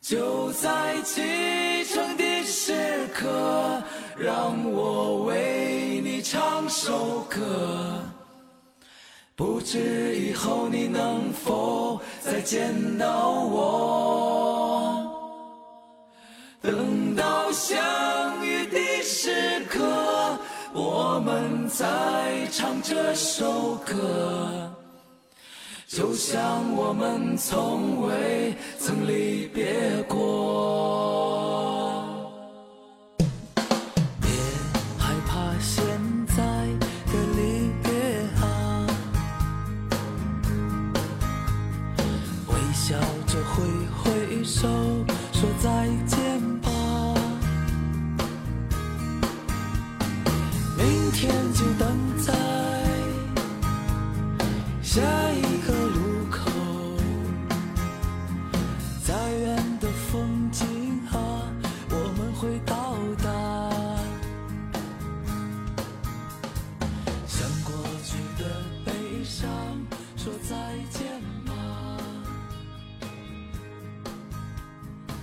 就在启程的时刻，让我为你唱首歌。不知以后你能否再见到我？等到相遇的时刻，我们再唱这首歌。就像我们从未曾离别过。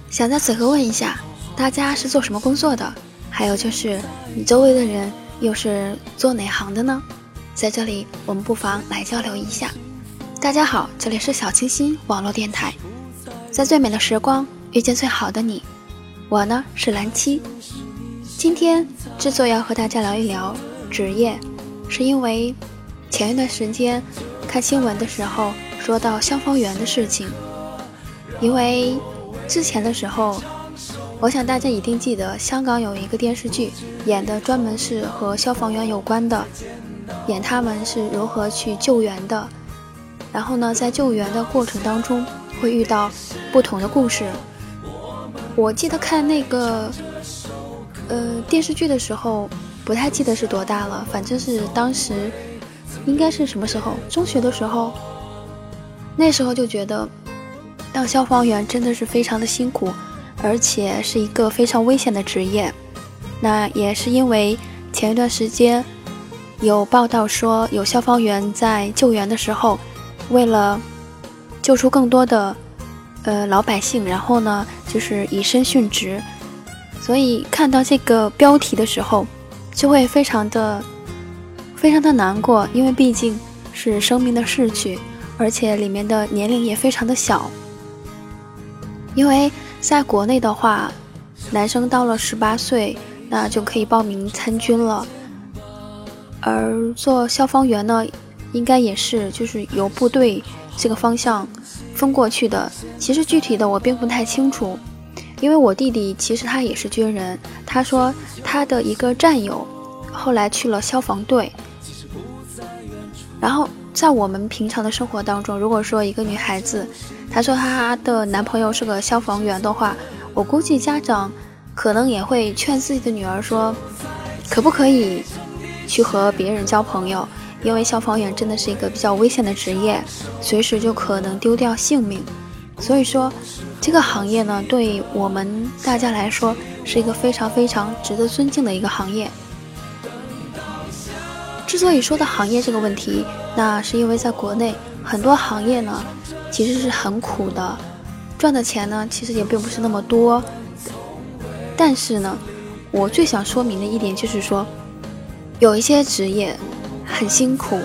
想在此刻问一下，大家是做什么工作的？还有就是你周围的人又是做哪行的呢？在这里，我们不妨来交流一下。大家好，这里是小清新网络电台，在最美的时光遇见最好的你。我呢是蓝七，今天之所以要和大家聊一聊职业，是因为前一段时间看新闻的时候说到消防员的事情，因为之前的时候，我想大家一定记得香港有一个电视剧演的专门是和消防员有关的。演他们是如何去救援的，然后呢，在救援的过程当中会遇到不同的故事。我记得看那个呃电视剧的时候，不太记得是多大了，反正是当时应该是什么时候，中学的时候，那时候就觉得当消防员真的是非常的辛苦，而且是一个非常危险的职业。那也是因为前一段时间。有报道说，有消防员在救援的时候，为了救出更多的呃老百姓，然后呢，就是以身殉职。所以看到这个标题的时候，就会非常的非常的难过，因为毕竟是生命的逝去，而且里面的年龄也非常的小。因为在国内的话，男生到了十八岁，那就可以报名参军了。而做消防员呢，应该也是就是由部队这个方向分过去的。其实具体的我并不太清楚，因为我弟弟其实他也是军人，他说他的一个战友后来去了消防队。然后在我们平常的生活当中，如果说一个女孩子，她说她的男朋友是个消防员的话，我估计家长可能也会劝自己的女儿说，可不可以？去和别人交朋友，因为消防员真的是一个比较危险的职业，随时就可能丢掉性命。所以说，这个行业呢，对我们大家来说是一个非常非常值得尊敬的一个行业。之所以说到行业这个问题，那是因为在国内很多行业呢，其实是很苦的，赚的钱呢，其实也并不是那么多。但是呢，我最想说明的一点就是说。有一些职业很辛苦、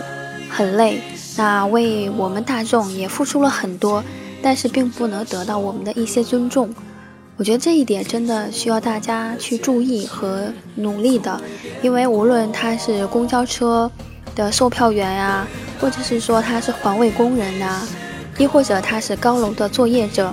很累，那为我们大众也付出了很多，但是并不能得到我们的一些尊重。我觉得这一点真的需要大家去注意和努力的，因为无论他是公交车的售票员呀，或者是说他是环卫工人呐，亦或者他是高楼的作业者，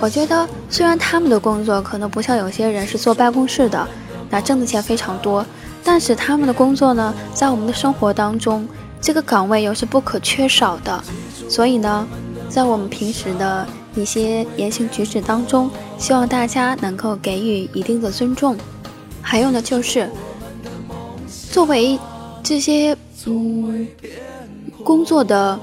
我觉得虽然他们的工作可能不像有些人是坐办公室的，那挣的钱非常多。但是他们的工作呢，在我们的生活当中，这个岗位又是不可缺少的。所以呢，在我们平时的一些言行举止当中，希望大家能够给予一定的尊重。还有呢，就是作为这些嗯工作的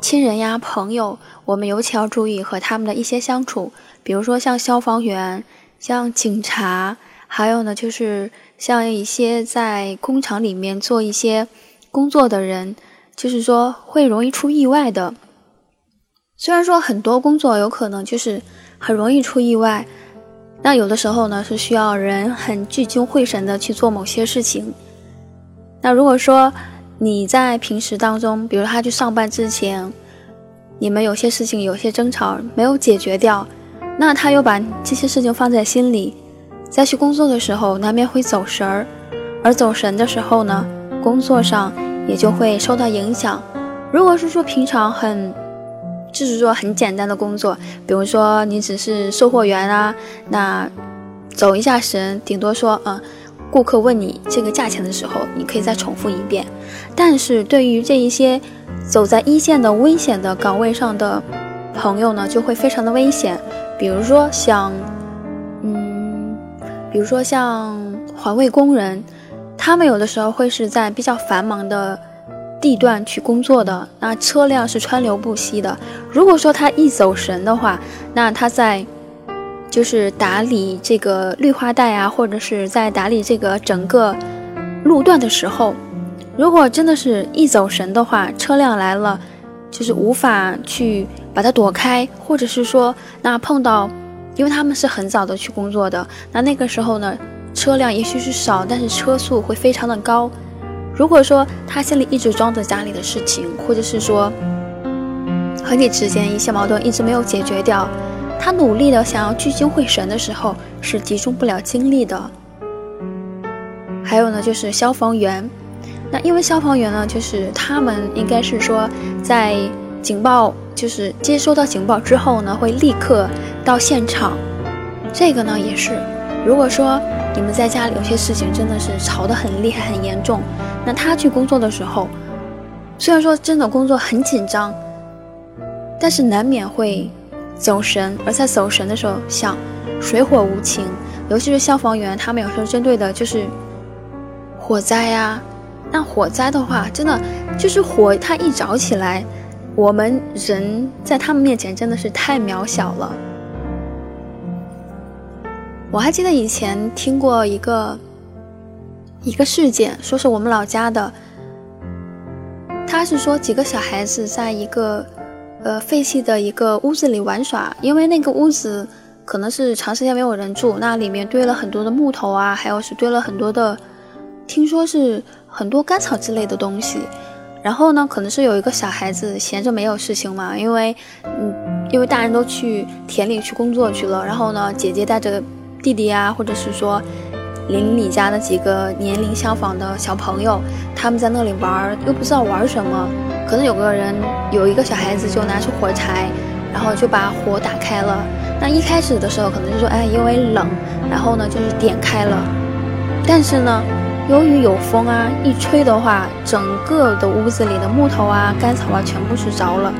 亲人呀、朋友，我们尤其要注意和他们的一些相处。比如说像消防员、像警察，还有呢就是。像一些在工厂里面做一些工作的人，就是说会容易出意外的。虽然说很多工作有可能就是很容易出意外，那有的时候呢是需要人很聚精会神的去做某些事情。那如果说你在平时当中，比如他去上班之前，你们有些事情有些争吵没有解决掉，那他又把这些事情放在心里，再去工作的时候难免会走神儿，而走神的时候呢，工作上也就会受到影响。如果是说平常很。就是说很简单的工作，比如说你只是售货员啊，那走一下神，顶多说，嗯，顾客问你这个价钱的时候，你可以再重复一遍。但是对于这一些走在一线的危险的岗位上的朋友呢，就会非常的危险。比如说像，嗯，比如说像环卫工人，他们有的时候会是在比较繁忙的。地段去工作的那车辆是川流不息的。如果说他一走神的话，那他在就是打理这个绿化带啊，或者是在打理这个整个路段的时候，如果真的是一走神的话，车辆来了就是无法去把它躲开，或者是说那碰到，因为他们是很早的去工作的，那那个时候呢，车辆也许是少，但是车速会非常的高。如果说他心里一直装着家里的事情，或者是说和你之间一些矛盾一直没有解决掉，他努力的想要聚精会神的时候是集中不了精力的。还有呢，就是消防员，那因为消防员呢，就是他们应该是说在警报就是接收到警报之后呢，会立刻到现场。这个呢也是，如果说你们在家里有些事情真的是吵得很厉害、很严重。那他去工作的时候，虽然说真的工作很紧张，但是难免会走神。而在走神的时候，想水火无情，尤其是消防员，他们有时候针对的就是火灾呀。那火灾的话，真的就是火，它一着起来，我们人在他们面前真的是太渺小了。我还记得以前听过一个。一个事件，说是我们老家的，他是说几个小孩子在一个呃废弃的一个屋子里玩耍，因为那个屋子可能是长时间没有人住，那里面堆了很多的木头啊，还有是堆了很多的，听说是很多干草之类的东西。然后呢，可能是有一个小孩子闲着没有事情嘛，因为嗯，因为大人都去田里去工作去了，然后呢，姐姐带着弟弟啊，或者是说。邻里家的几个年龄相仿的小朋友，他们在那里玩，又不知道玩什么。可能有个人有一个小孩子就拿出火柴，然后就把火打开了。那一开始的时候可能就说，哎，因为冷，然后呢就是点开了。但是呢，由于有风啊，一吹的话，整个的屋子里的木头啊、干草啊全部是着了。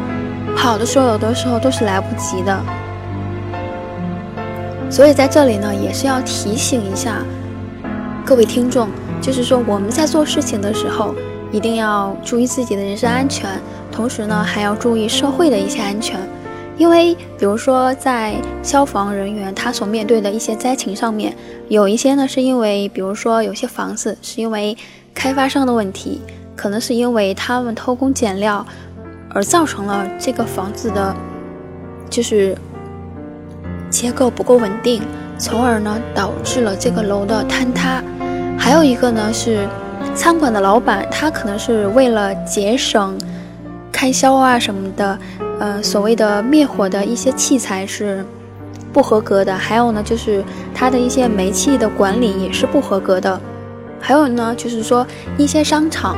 跑的时候有的时候都是来不及的。所以在这里呢，也是要提醒一下。各位听众，就是说我们在做事情的时候，一定要注意自己的人身安全，同时呢，还要注意社会的一些安全。因为，比如说在消防人员他所面对的一些灾情上面，有一些呢是因为，比如说有些房子是因为开发商的问题，可能是因为他们偷工减料，而造成了这个房子的，就是结构不够稳定，从而呢导致了这个楼的坍塌。还有一个呢是餐馆的老板，他可能是为了节省开销啊什么的，呃，所谓的灭火的一些器材是不合格的。还有呢，就是他的一些煤气的管理也是不合格的。还有呢，就是说一些商场，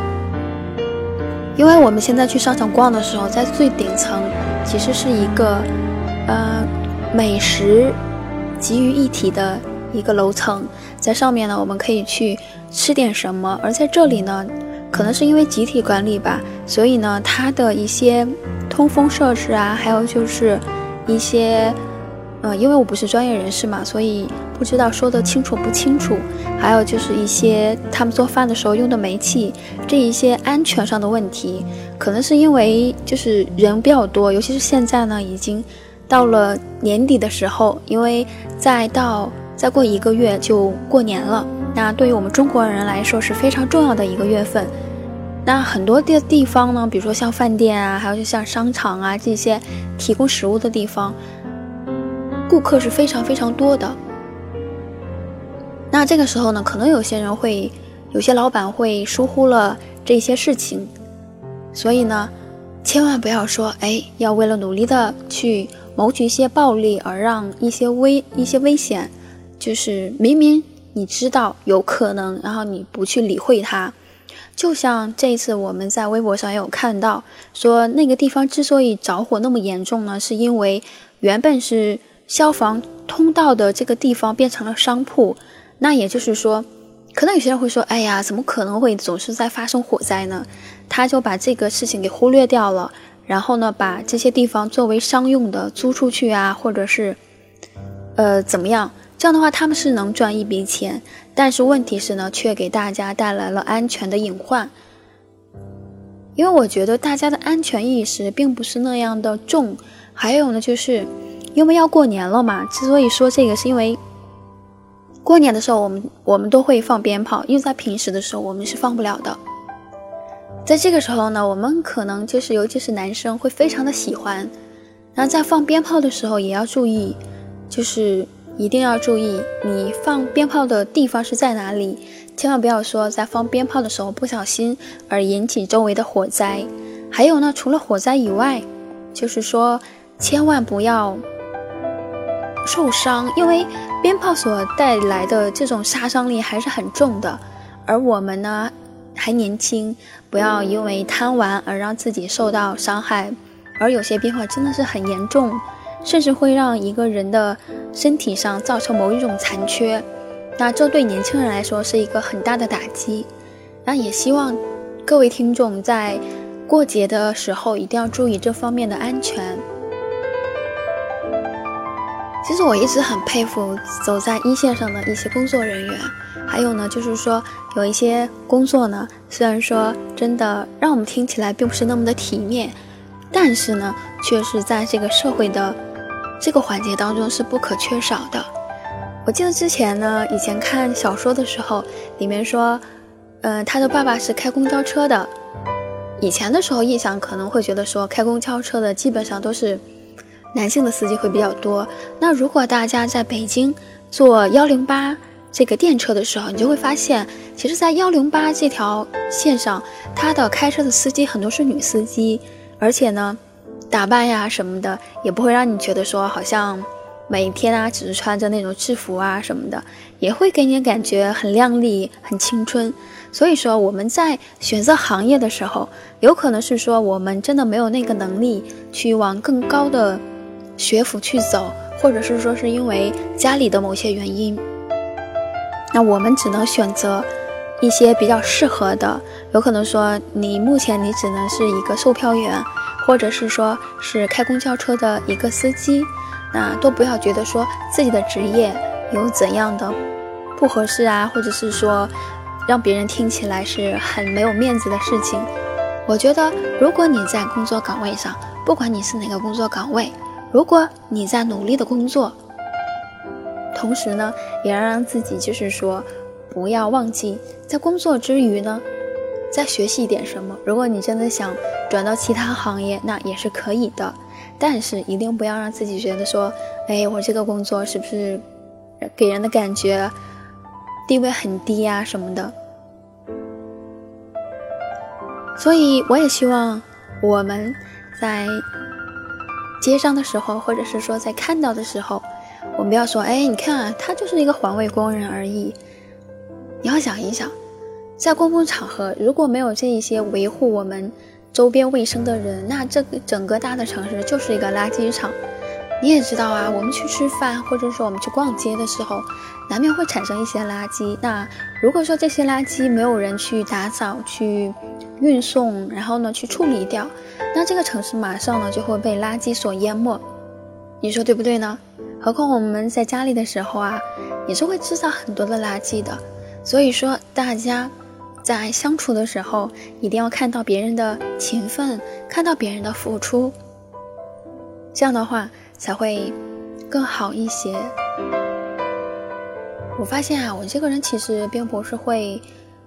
因为我们现在去商场逛的时候，在最顶层其实是一个呃美食集于一体的。一个楼层，在上面呢，我们可以去吃点什么。而在这里呢，可能是因为集体管理吧，所以呢，它的一些通风设施啊，还有就是一些，呃，因为我不是专业人士嘛，所以不知道说的清楚不清楚。还有就是一些他们做饭的时候用的煤气，这一些安全上的问题，可能是因为就是人比较多，尤其是现在呢，已经到了年底的时候，因为再到。再过一个月就过年了，那对于我们中国人来说是非常重要的一个月份。那很多的地方呢，比如说像饭店啊，还有就像商场啊这些提供食物的地方，顾客是非常非常多的。那这个时候呢，可能有些人会，有些老板会疏忽了这些事情，所以呢，千万不要说，哎，要为了努力的去谋取一些暴利，而让一些危一些危险，就是明明你知道有可能，然后你不去理会它。就像这一次我们在微博上也有看到，说那个地方之所以着火那么严重呢，是因为原本是消防通道的这个地方变成了商铺。那也就是说，可能有些人会说：“哎呀，怎么可能会总是在发生火灾呢？”他就把这个事情给忽略掉了，然后呢，把这些地方作为商用的租出去啊，或者是呃怎么样？这样的话，他们是能赚一笔钱。但是问题是呢，却给大家带来了安全的隐患。因为我觉得大家的安全意识并不是那样的重。还有呢，就是因为要过年了嘛。之所以说这个，是因为过年的时候我们我们都会放鞭炮，因为在平时的时候我们是放不了的。在这个时候呢，我们可能就是尤其是男生会非常的喜欢。然后在放鞭炮的时候也要注意，就是。一定要注意，你放鞭炮的地方是在哪里？千万不要说在放鞭炮的时候不小心而引起周围的火灾。还有呢，除了火灾以外，就是说千万不要受伤，因为鞭炮所带来的这种杀伤力还是很重的。而我们呢还年轻，不要因为贪玩而让自己受到伤害。而有些变化真的是很严重。甚至会让一个人的身体上造成某一种残缺，那这对年轻人来说是一个很大的打击。那也希望各位听众在过节的时候一定要注意这方面的安全。其实我一直很佩服走在一线上的一些工作人员，还有呢，就是说有一些工作呢，虽然说真的让我们听起来并不是那么的体面，但是呢，却是在这个社会的。这个环节当中是不可缺少的。我记得之前呢，以前看小说的时候，里面说，嗯，他的爸爸是开公交车的。以前的时候印象可能会觉得说，开公交车的基本上都是男性的司机会比较多。那如果大家在北京坐幺零八这个电车的时候，你就会发现，其实，在幺零八这条线上，他的开车的司机很多是女司机，而且呢。打扮呀什么的，也不会让你觉得说好像每天啊只是穿着那种制服啊什么的，也会给你感觉很靓丽、很青春。所以说我们在选择行业的时候，有可能是说我们真的没有那个能力去往更高的学府去走，或者是说是因为家里的某些原因，那我们只能选择一些比较适合的。有可能说你目前你只能是一个售票员。或者是说，是开公交车的一个司机，那都不要觉得说自己的职业有怎样的不合适啊，或者是说让别人听起来是很没有面子的事情。我觉得，如果你在工作岗位上，不管你是哪个工作岗位，如果你在努力的工作，同时呢，也要让自己就是说，不要忘记在工作之余呢。再学习一点什么？如果你真的想转到其他行业，那也是可以的。但是一定不要让自己觉得说，哎，我这个工作是不是给人的感觉地位很低啊什么的。所以我也希望我们在接上的时候，或者是说在看到的时候，我们不要说，哎，你看他就是一个环卫工人而已。你要想一想。在公共场合，如果没有这一些维护我们周边卫生的人，那这个整个大的城市就是一个垃圾场。你也知道啊，我们去吃饭，或者说我们去逛街的时候，难免会产生一些垃圾。那如果说这些垃圾没有人去打扫、去运送，然后呢去处理掉，那这个城市马上呢就会被垃圾所淹没。你说对不对呢？何况我们在家里的时候啊，也是会制造很多的垃圾的。所以说，大家。在相处的时候，一定要看到别人的勤奋，看到别人的付出，这样的话才会更好一些。我发现啊，我这个人其实并不是会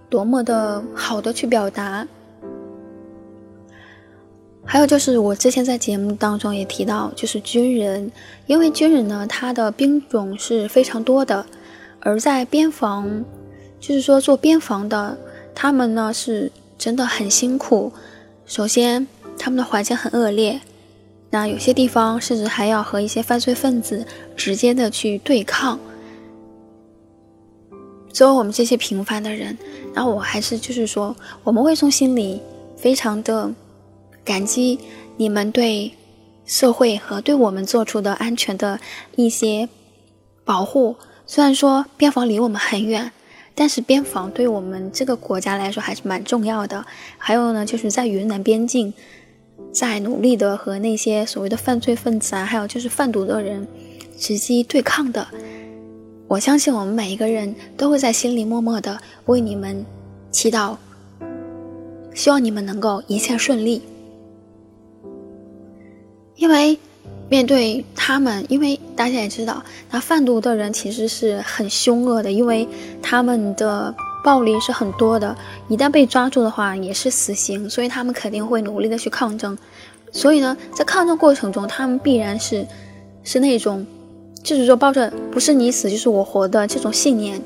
多么的好的去表达，还有就是我之前在节目当中也提到，就是军人，因为军人呢，他的兵种是非常多的，而在边防，就是说做边防的，他们呢是真的很辛苦。首先，他们的环境很恶劣，那有些地方甚至还要和一些犯罪分子直接的去对抗。作为我们这些平凡的人，那我还是就是说，我们会从心里非常的。感激你们对社会和对我们做出的安全的一些保护。虽然说边防离我们很远，但是边防对我们这个国家来说还是蛮重要的。还有呢，就是在云南边境，在努力的和那些所谓的犯罪分子啊，还有就是贩毒的人直接对抗的。我相信我们每一个人都会在心里默默的为你们祈祷，希望你们能够一切顺利。因为面对他们，因为大家也知道，那贩毒的人其实是很凶恶的，因为他们的暴力是很多的，一旦被抓住的话也是死刑，所以他们肯定会努力的去抗争。所以呢，在抗争过程中，他们必然是是那种，就是说抱着不是你死就是我活的这种信念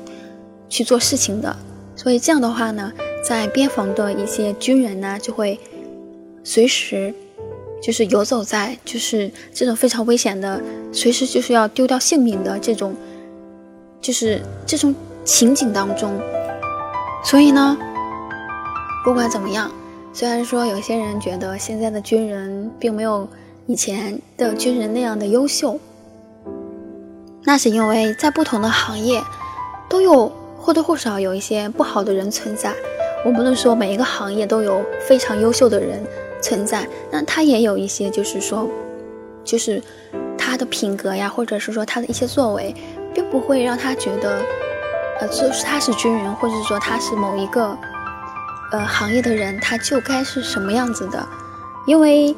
去做事情的。所以这样的话呢，在边防的一些军人呢，就会随时。就是游走在就是这种非常危险的，随时就是要丢掉性命的这种，就是这种情景当中。所以呢，不管怎么样，虽然说有些人觉得现在的军人并没有以前的军人那样的优秀，那是因为在不同的行业都有或多或少有一些不好的人存在。我不能说每一个行业都有非常优秀的人。存在，那他也有一些，就是说，就是他的品格呀，或者是说他的一些作为，并不会让他觉得，呃，就是他是军人，或者说他是某一个，呃，行业的人，他就该是什么样子的。因为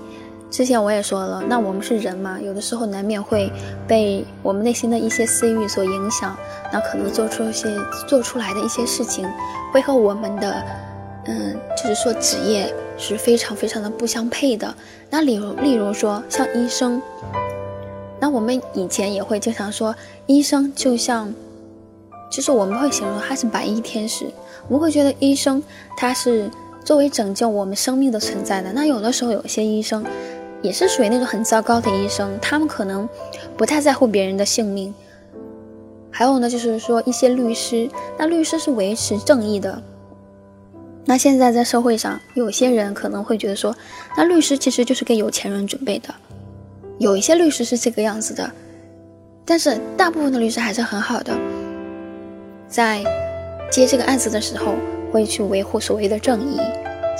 之前我也说了，那我们是人嘛，有的时候难免会被我们内心的一些私欲所影响，那可能做出一些做出来的一些事情，会和我们的。嗯，就是说职业是非常非常的不相配的。那例如，例如说像医生，那我们以前也会经常说，医生就像，就是我们会形容他是白衣天使。我们会觉得医生他是作为拯救我们生命的存在的。那有的时候有些医生也是属于那种很糟糕的医生，他们可能不太在乎别人的性命。还有呢，就是说一些律师，那律师是维持正义的。那现在在社会上，有些人可能会觉得说，那律师其实就是给有钱人准备的。有一些律师是这个样子的，但是大部分的律师还是很好的，在接这个案子的时候会去维护所谓的正义。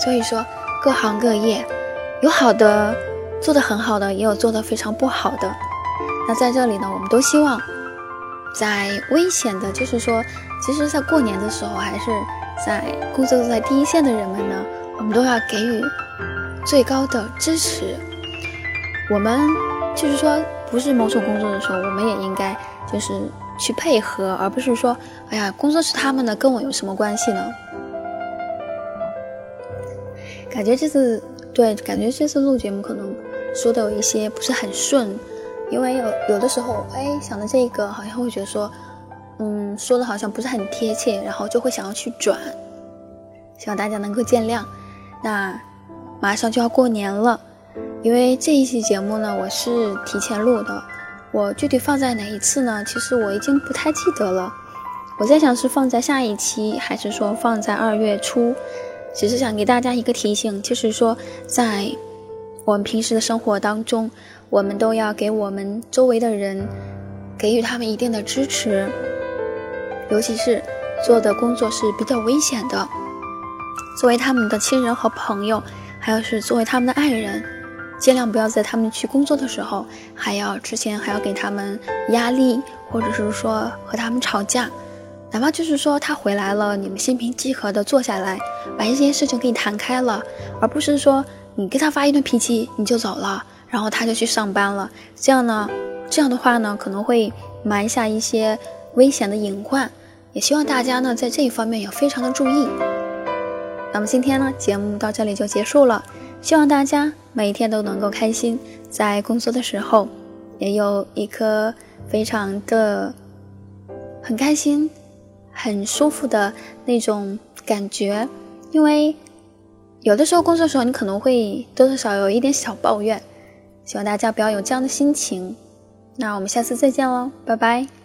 所以说，各行各业有好的做得很好的，也有做得非常不好的。那在这里呢，我们都希望，在危险的，就是说，其实，在过年的时候还是。在工作在第一线的人们呢，我们都要给予最高的支持。我们就是说，不是某种工作的时候，我们也应该就是去配合，而不是说，哎呀，工作是他们的，跟我有什么关系呢？感觉这次对，感觉这次录节目可能说的有一些不是很顺，因为有有的时候，哎，想的这个好像会觉得说。嗯，说的好像不是很贴切，然后就会想要去转，希望大家能够见谅。那马上就要过年了，因为这一期节目呢，我是提前录的，我具体放在哪一次呢？其实我已经不太记得了。我在想是放在下一期，还是说放在二月初？只是想给大家一个提醒，就是说在我们平时的生活当中，我们都要给我们周围的人给予他们一定的支持。尤其是做的工作是比较危险的，作为他们的亲人和朋友，还有是作为他们的爱人，尽量不要在他们去工作的时候，还要之前还要给他们压力，或者是说和他们吵架，哪怕就是说他回来了，你们心平气和的坐下来，把一些事情给你谈开了，而不是说你给他发一顿脾气你就走了，然后他就去上班了，这样呢，这样的话呢，可能会埋下一些危险的隐患。也希望大家呢在这一方面要非常的注意。那么今天呢节目到这里就结束了，希望大家每一天都能够开心，在工作的时候也有一颗非常的很开心、很舒服的那种感觉。因为有的时候工作的时候，你可能会多多少少有一点小抱怨，希望大家不要有这样的心情。那我们下次再见喽，拜拜。